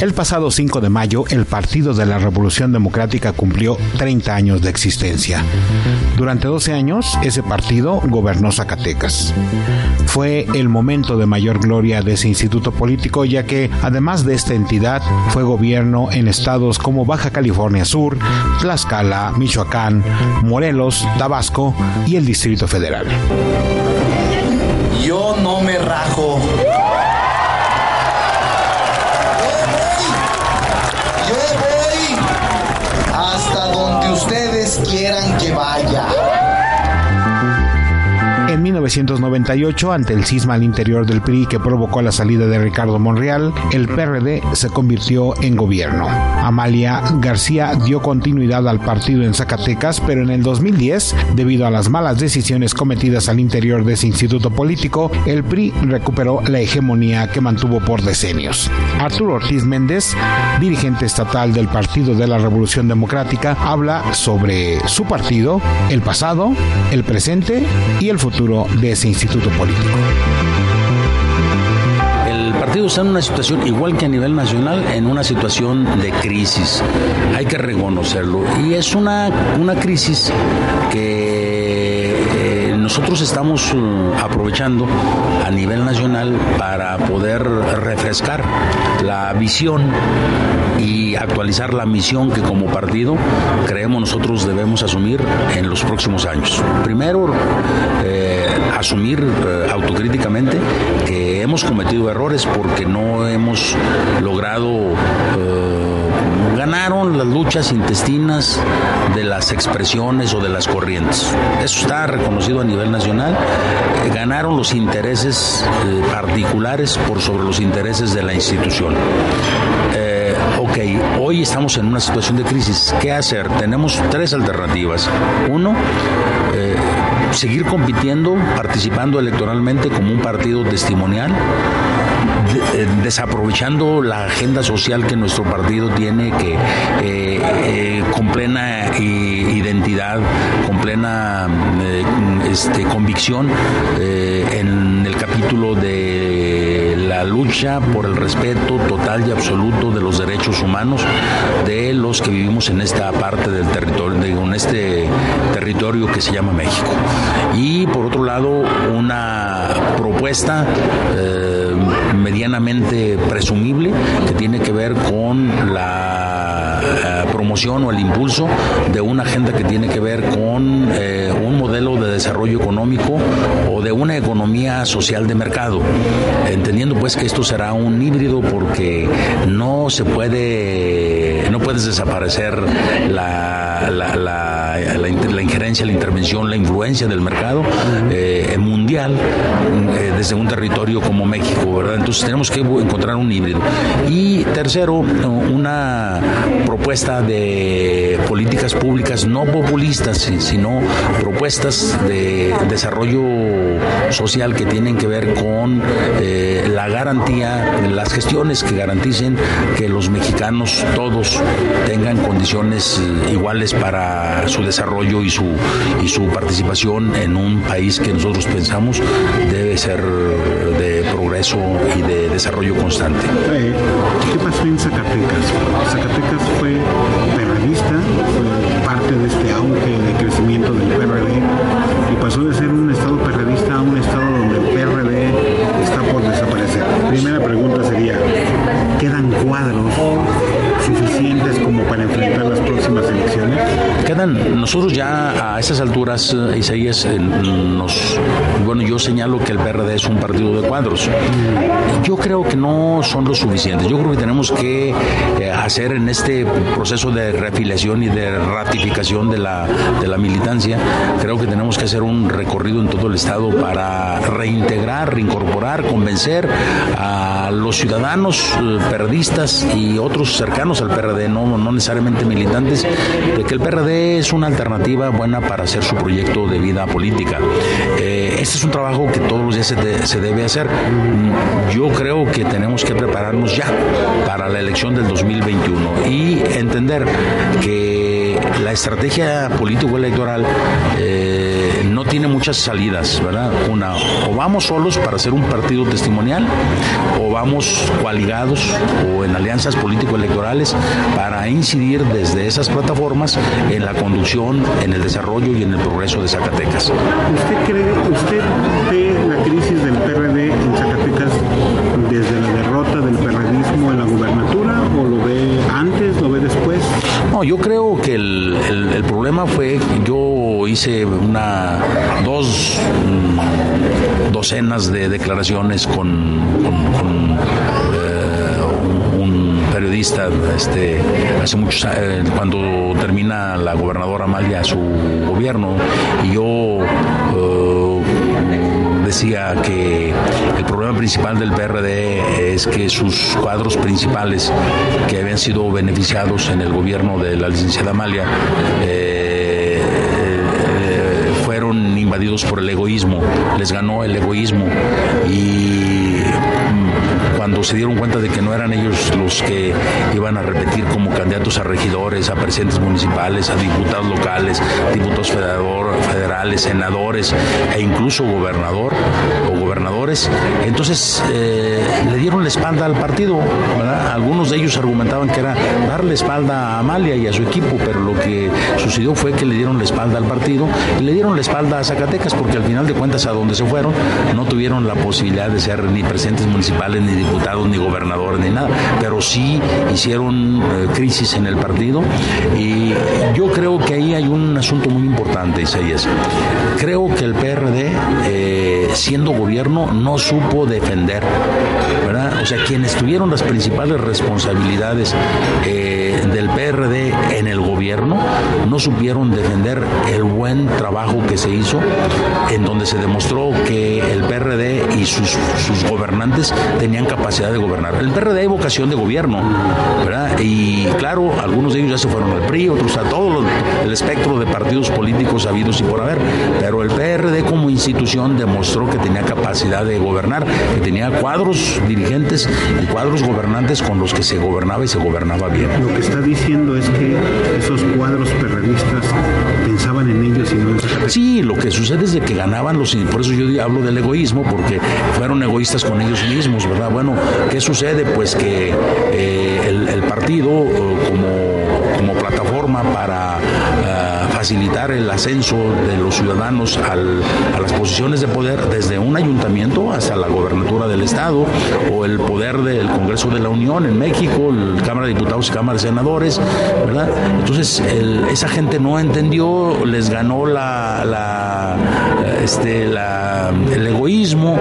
El pasado 5 de mayo, el Partido de la Revolución Democrática cumplió 30 años de existencia. Durante 12 años, ese partido gobernó Zacatecas. Fue el momento de mayor gloria de ese instituto político, ya que, además de esta entidad, fue gobierno en estados como Baja California Sur, Tlaxcala, Michoacán, Morelos, Tabasco y el Distrito Federal. 1998, ante el cisma al interior del PRI que provocó la salida de Ricardo Monreal, el PRD se convirtió en gobierno. Amalia García dio continuidad al partido en Zacatecas, pero en el 2010, debido a las malas decisiones cometidas al interior de ese instituto político, el PRI recuperó la hegemonía que mantuvo por decenios. Arturo Ortiz Méndez, dirigente estatal del Partido de la Revolución Democrática, habla sobre su partido, el pasado, el presente y el futuro de ese instituto político. El partido está en una situación, igual que a nivel nacional, en una situación de crisis. Hay que reconocerlo. Y es una, una crisis que eh, nosotros estamos uh, aprovechando a nivel nacional para poder refrescar la visión y actualizar la misión que como partido creemos nosotros debemos asumir en los próximos años. Primero, eh, asumir eh, autocríticamente que hemos cometido errores porque no hemos logrado eh, ganaron las luchas intestinas de las expresiones o de las corrientes. Eso está reconocido a nivel nacional. Eh, ganaron los intereses eh, particulares por sobre los intereses de la institución. Ok, hoy estamos en una situación de crisis. ¿Qué hacer? Tenemos tres alternativas. Uno, seguir compitiendo, participando electoralmente como un partido testimonial, eh, desaprovechando la agenda social que nuestro partido tiene, que eh, eh, con plena identidad, con plena este, convicción en el capítulo de lucha por el respeto total y absoluto de los derechos humanos de los que vivimos en esta parte del territorio, de- en este territorio que se llama México. Y por otro lado, una propuesta eh, medianamente presumible que tiene que ver con la eh, promoción o el impulso de una agenda que tiene que ver con eh, un modelo de desarrollo económico o de una economía social de mercado, entendiendo pues que esto será un híbrido porque no se puede, no puedes desaparecer la, la, la, la injerencia, la intervención, la influencia del mercado eh, mundial eh, desde un territorio como México, ¿verdad? Entonces tenemos que encontrar un híbrido. Y tercero, una propuesta de políticas públicas no populistas, si- sino propuestas de desarrollo social que tienen que ver con eh, la garantía, las gestiones que garanticen que los mexicanos todos tengan condiciones iguales para su desarrollo y su, y su participación en un país que nosotros pensamos debe ser de progreso y de desarrollo constante. Eh, ¿Qué pasó en Zacatecas? Zacatecas fue perredista, fue parte de este auge de crecimiento del PRD y pasó de ser un estado perredista a un estado donde el PRD está por desaparecer. Primera pregunta sería, ¿quedan cuadros suficientes como para enfrentar las próximas elecciones? Quedan, nosotros ya a esas alturas, eh, Isaías, eh, nos, bueno, yo señalo que el PRD es un partido de cuadros. Yo creo que no son los suficientes. Yo creo que tenemos que eh, hacer en este proceso de reafiliación y de ratificación de la, de la militancia, creo que tenemos que hacer un recorrido en todo el Estado para reintegrar, reincorporar, convencer a los ciudadanos periodistas y otros cercanos al PRD, no, no necesariamente militantes, de que el PRD es una alternativa buena para hacer su proyecto de vida política. Eh, este es un trabajo que todos los días se, se debe hacer. Mm, Yo creo que tenemos que prepararnos ya para la elección del 2021 y entender que la estrategia político-electoral eh, no tiene muchas salidas, ¿verdad? Una, o vamos solos para hacer un partido testimonial, o vamos coaligados o en alianzas político-electorales para incidir desde esas plataformas en la conducción, en el desarrollo y en el progreso de Zacatecas. ¿Usted cree, usted ve la crisis del PRD en Zacatecas desde la derrota del perredismo en la gubernatura o lo ve antes, lo ve después? No, yo creo que el, el- el problema fue, yo hice una, dos mm, docenas de declaraciones con, eh, un, periodista, este, hace muchos eh, cuando termina la gobernadora Amalia su gobierno, y yo eh, decía que el problema principal del PRD es que sus cuadros principales que habían sido beneficiados en el gobierno de la licenciada Amalia eh, invadidos por el egoísmo, les ganó el egoísmo y cuando se dieron cuenta de que no eran ellos los que iban a repetir como candidatos a regidores, a presidentes municipales, a diputados locales, diputados federales, senadores e incluso gobernador o gobernadores, entonces eh, le dieron la espalda al partido. Algunos de ellos argumentaban que era darle espalda a Amalia y a su equipo, pero lo que sucedió fue que le dieron la espalda al partido y le dieron la espalda a Zacatecas, porque al final de cuentas a donde se fueron no tuvieron la posibilidad de ser ni presidentes municipales, ni diputados, ni gobernadores, ni nada, pero sí hicieron eh, crisis en el partido y yo creo que ahí hay un asunto muy importante, Isaías. Creo que el PRD, eh, siendo gobierno, no supo defender, ¿verdad? O sea, quienes tuvieron las principales responsabilidades eh, del PRD en el gobierno no supieron defender el buen trabajo que se hizo, en donde se demostró que el PRD y sus, gobernantes tenían capacidad de gobernar. El PRD hay vocación de gobierno, ¿verdad? Y claro, algunos de ellos ya se fueron al PRI, otros a todo el espectro de partidos políticos habidos y por haber, pero el PRD como institución demostró que tenía capacidad de gobernar, que tenía cuadros dirigentes y cuadros gobernantes con los que se gobernaba y se gobernaba bien. Lo que está diciendo es que esos cuadros perredistas pensaban en ellos y no en Zacatecas. Sí, lo que sucede es de que ganaban los, por eso yo hablo del egoísmo, porque fueron egoístas con ellos mismos, ¿verdad? Bueno, ¿qué sucede? Pues que eh, el, el partido como, como plataforma para facilitar el ascenso de los ciudadanos al- a las posiciones de poder desde un ayuntamiento hasta la gobernatura del estado o el poder del Congreso de la Unión en México, el Cámara de Diputados y Cámara de Senadores, ¿verdad? Entonces el- esa gente no entendió, les ganó la, la, este, la- el egoísmo.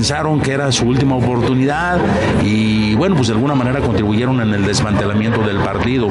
Pensaron que era su última oportunidad y bueno, pues de alguna manera contribuyeron en el desmantelamiento del partido.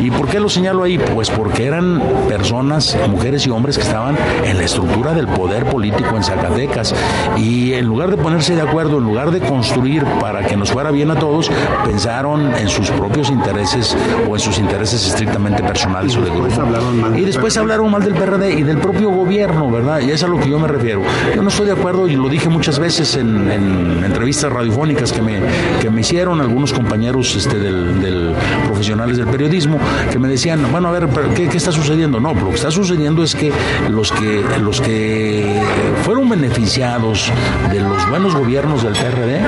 ¿Y por qué lo señalo ahí? Pues porque eran personas, mujeres y hombres que estaban en la estructura del poder político en Zacatecas y en lugar de ponerse de acuerdo, en lugar de construir para que nos fuera bien a todos, pensaron en sus propios intereses o en sus intereses estrictamente personales o de grupo. Y después hablaron mal del PRD y del propio gobierno, ¿verdad? Y es a lo que yo me refiero. Yo no estoy de acuerdo y lo dije muchas veces en, en entrevistas radiofónicas que me, que me hicieron algunos compañeros este, del, profesionales del periodismo que me decían, bueno, a ver, ¿qué, qué está sucediendo? No, lo que está sucediendo es que los que los que fueron beneficiados de los buenos gobiernos del PRD,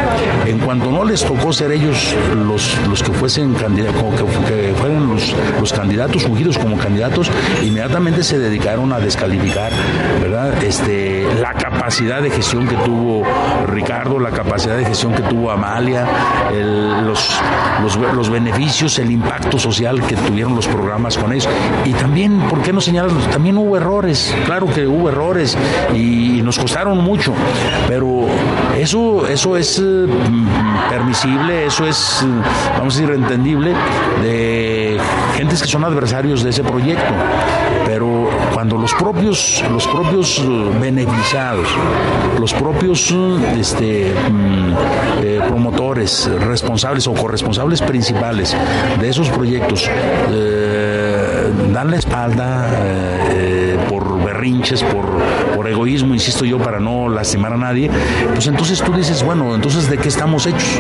en cuanto no les tocó ser ellos los, los que fuesen candidatos, que fueran los, los candidatos ungidos como candidatos, inmediatamente se dedicaron a descalificar, ¿verdad? Este, la capacidad de gestión que tuvo Ricardo, la capacidad de gestión que tuvo Amalia, los, los, beneficios, el impacto social que tuvieron los programas con ellos. Y también, ¿por qué no señalar? También hubo errores, claro que hubo errores y, nos costaron mucho, pero eso, eso es eh, permisible, eso es, vamos a decir, entendible de gentes que son adversarios de ese proyecto. Pero cuando los propios, los propios eh, beneficiados, los propios este, mm, eh, promotores, responsables o corresponsables principales de esos proyectos eh, dan la espalda por berrinches, por, por egoísmo, insisto yo, para no lastimar a nadie, pues entonces tú dices, bueno, entonces ¿de qué estamos hechos?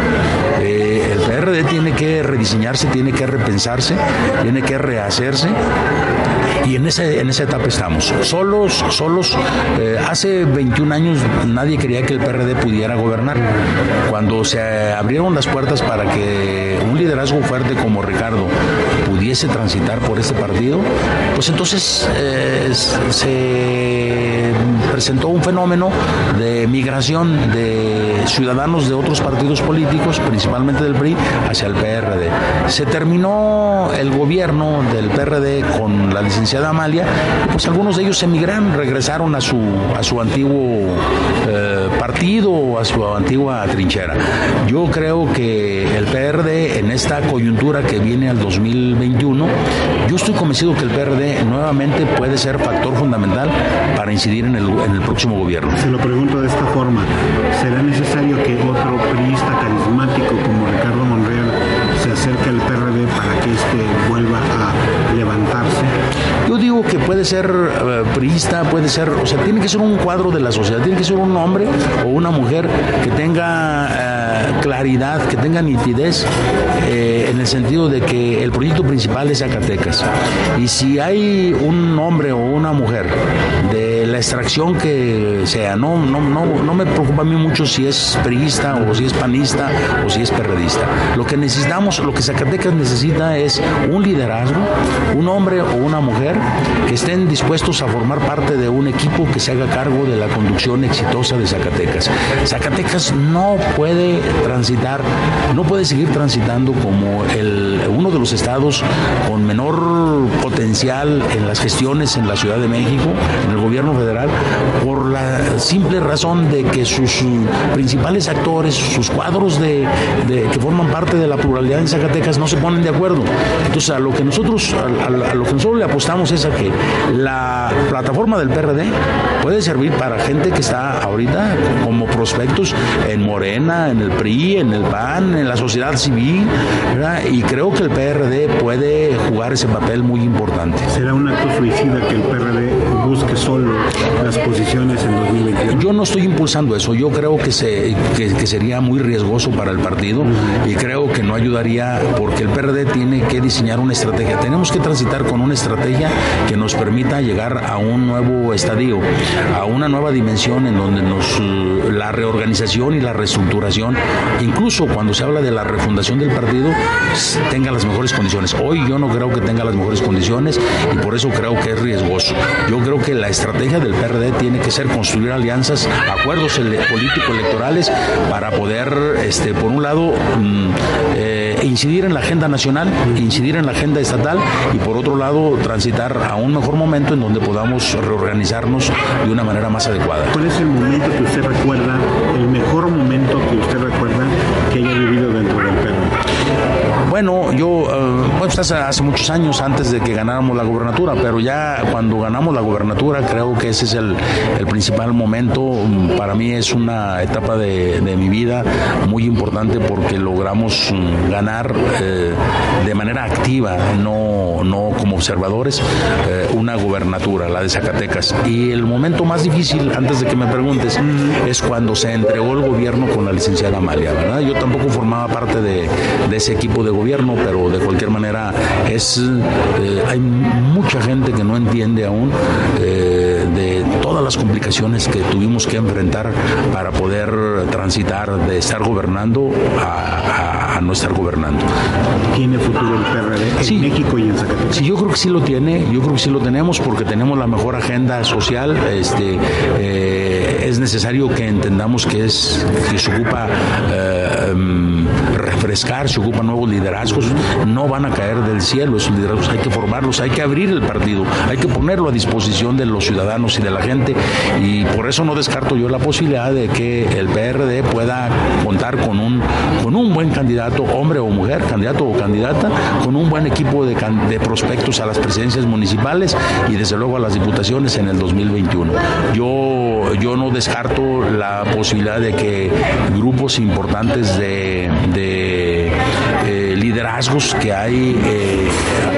el PRD tiene que rediseñarse, tiene que repensarse, tiene que rehacerse y en, ese, en esa etapa estamos. Solos, solos, eh, hace 21 años nadie quería que el PRD pudiera gobernar. Cuando se abrieron las puertas para que un liderazgo fuerte como Ricardo pudiese transitar por este partido, pues entonces eh, se presentó un fenómeno de migración de ciudadanos de otros partidos políticos, principalmente del PRI, hacia el PRD. Se terminó el gobierno del PRD con la licencia de Amalia, pues algunos de ellos emigraron, regresaron a su, a su antiguo eh, partido, a su antigua trinchera. Yo creo que el PRD en esta coyuntura que viene al 2021, yo estoy convencido que el PRD nuevamente puede ser factor fundamental para incidir en el, el próximo gobierno. Se lo pregunto de esta forma, ¿será necesario que otro priista carismático como Ricardo Monreal se acerque al PRD para que éste vuelva a levantarse? Yo digo que puede ser uh, priista, puede ser, o sea, tiene que ser un cuadro de la sociedad, tiene que ser un hombre o una mujer que tenga uh, claridad, que tenga nitidez eh, en el sentido de que el proyecto principal es Zacatecas. Y si hay un hombre o una mujer de extracción que sea, no, no, no, no me preocupa a mí mucho si es priista o si es panista o si es perredista. Lo que necesitamos, lo que Zacatecas necesita es un liderazgo, un hombre o una mujer que estén dispuestos a formar parte de un equipo que se haga cargo de la conducción exitosa de Zacatecas. Zacatecas no puede transitar, no puede seguir transitando como el, uno de los estados con menor potencial en las gestiones en la Ciudad de México, en el gobierno federal, por la simple razón de que sus principales actores, sus cuadros de, que forman parte de la pluralidad en Zacatecas no se ponen de acuerdo. Entonces, a lo que nosotros, a lo que nosotros le apostamos es a que la plataforma del PRD puede servir para gente que está ahorita como prospectos en Morena, en el PRI, en el PAN, en la sociedad civil, y creo que el PRD puede jugar ese papel muy importante. ¿Será un acto suicida que el PRD busque solo las posiciones en 2021? Yo no estoy impulsando eso, yo creo que, se, que, sería muy riesgoso para el partido y creo que no ayudaría porque el PRD tiene que diseñar una estrategia. Tenemos que transitar con una estrategia que nos permita llegar a un nuevo estadio, a una nueva dimensión en donde nos la reorganización y la reestructuración, incluso cuando se habla de la refundación del partido, tenga las mejores condiciones. Hoy yo no creo que tenga las mejores condiciones y por eso creo que es riesgoso. Yo creo que la estrategia del PRD tiene que ser construir alianzas, acuerdos políticos electorales para poder, este, por un lado, mm, eh, incidir en la agenda nacional, incidir en la agenda estatal y por otro lado transitar a un mejor momento en donde podamos reorganizarnos de una manera más adecuada. ¿Cuál es el momento que usted recuerda, el mejor momento que usted recuerda que haya vivido dentro del PRD? Bueno, yo, hace, muchos años antes de que ganáramos la gubernatura, pero ya cuando ganamos la gubernatura creo que ese es el, principal momento. Para mí es una etapa de, mi vida muy importante porque logramos mm, ganar eh, de manera activa, no, no como observadores, eh, una gubernatura, la de Zacatecas. Y el momento más difícil, antes de que me preguntes, es cuando se entregó el gobierno con la licenciada Amalia, ¿verdad? Yo tampoco formaba parte de, de ese equipo de gobierno, pero de cualquier manera es eh, hay mucha gente que no entiende aún eh, de todas las complicaciones que tuvimos que enfrentar para poder transitar de estar gobernando a, no estar gobernando. ¿Tiene futuro el PRD en México y en Zacatecas? Sí, yo creo que sí lo tiene, yo creo que sí lo tenemos porque tenemos la mejor agenda social, este, eh, es necesario que entendamos que es que se ocupa eh, em, refrescar, se ocupan nuevos liderazgos, no van a caer del cielo esos liderazgos, hay que formarlos, hay que abrir el partido, hay que ponerlo a disposición de los ciudadanos y de la gente. Y por eso no descarto yo la posibilidad de que el PRD pueda contar con un, con un buen candidato, hombre o mujer, candidato o candidata, con un buen equipo de, de prospectos a las presidencias municipales y desde luego a las diputaciones en el 2021. Yo, yo no descarto la posibilidad de que grupos importantes de, liderazgos que hay eh,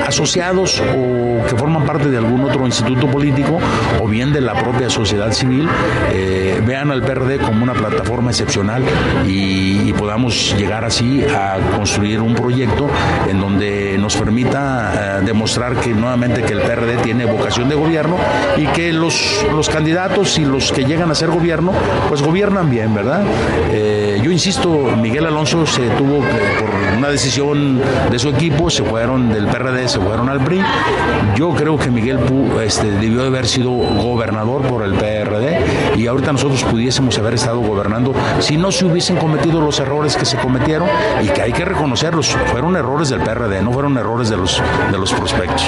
asociados o que forman parte de algún otro instituto político o bien de la propia sociedad civil eh, vean al PRD como una plataforma excepcional y, podamos llegar así a construir un proyecto en donde nos permita demostrar que nuevamente que el PRD tiene vocación de gobierno y que los, los candidatos y los que llegan a ser gobierno pues gobiernan bien, ¿verdad? Yo insisto, Miguel Alonso se tuvo por una decisión de su equipo, se fueron del PRD, se fueron al PRI. Yo creo que Miguel este, debió de haber sido gobernador por el PRD y ahorita nosotros pudiésemos haber estado gobernando si no se hubiesen cometido los errores que se cometieron y que hay que reconocerlos. Fueron errores del PRD, no fueron errores de los, de los prospectos.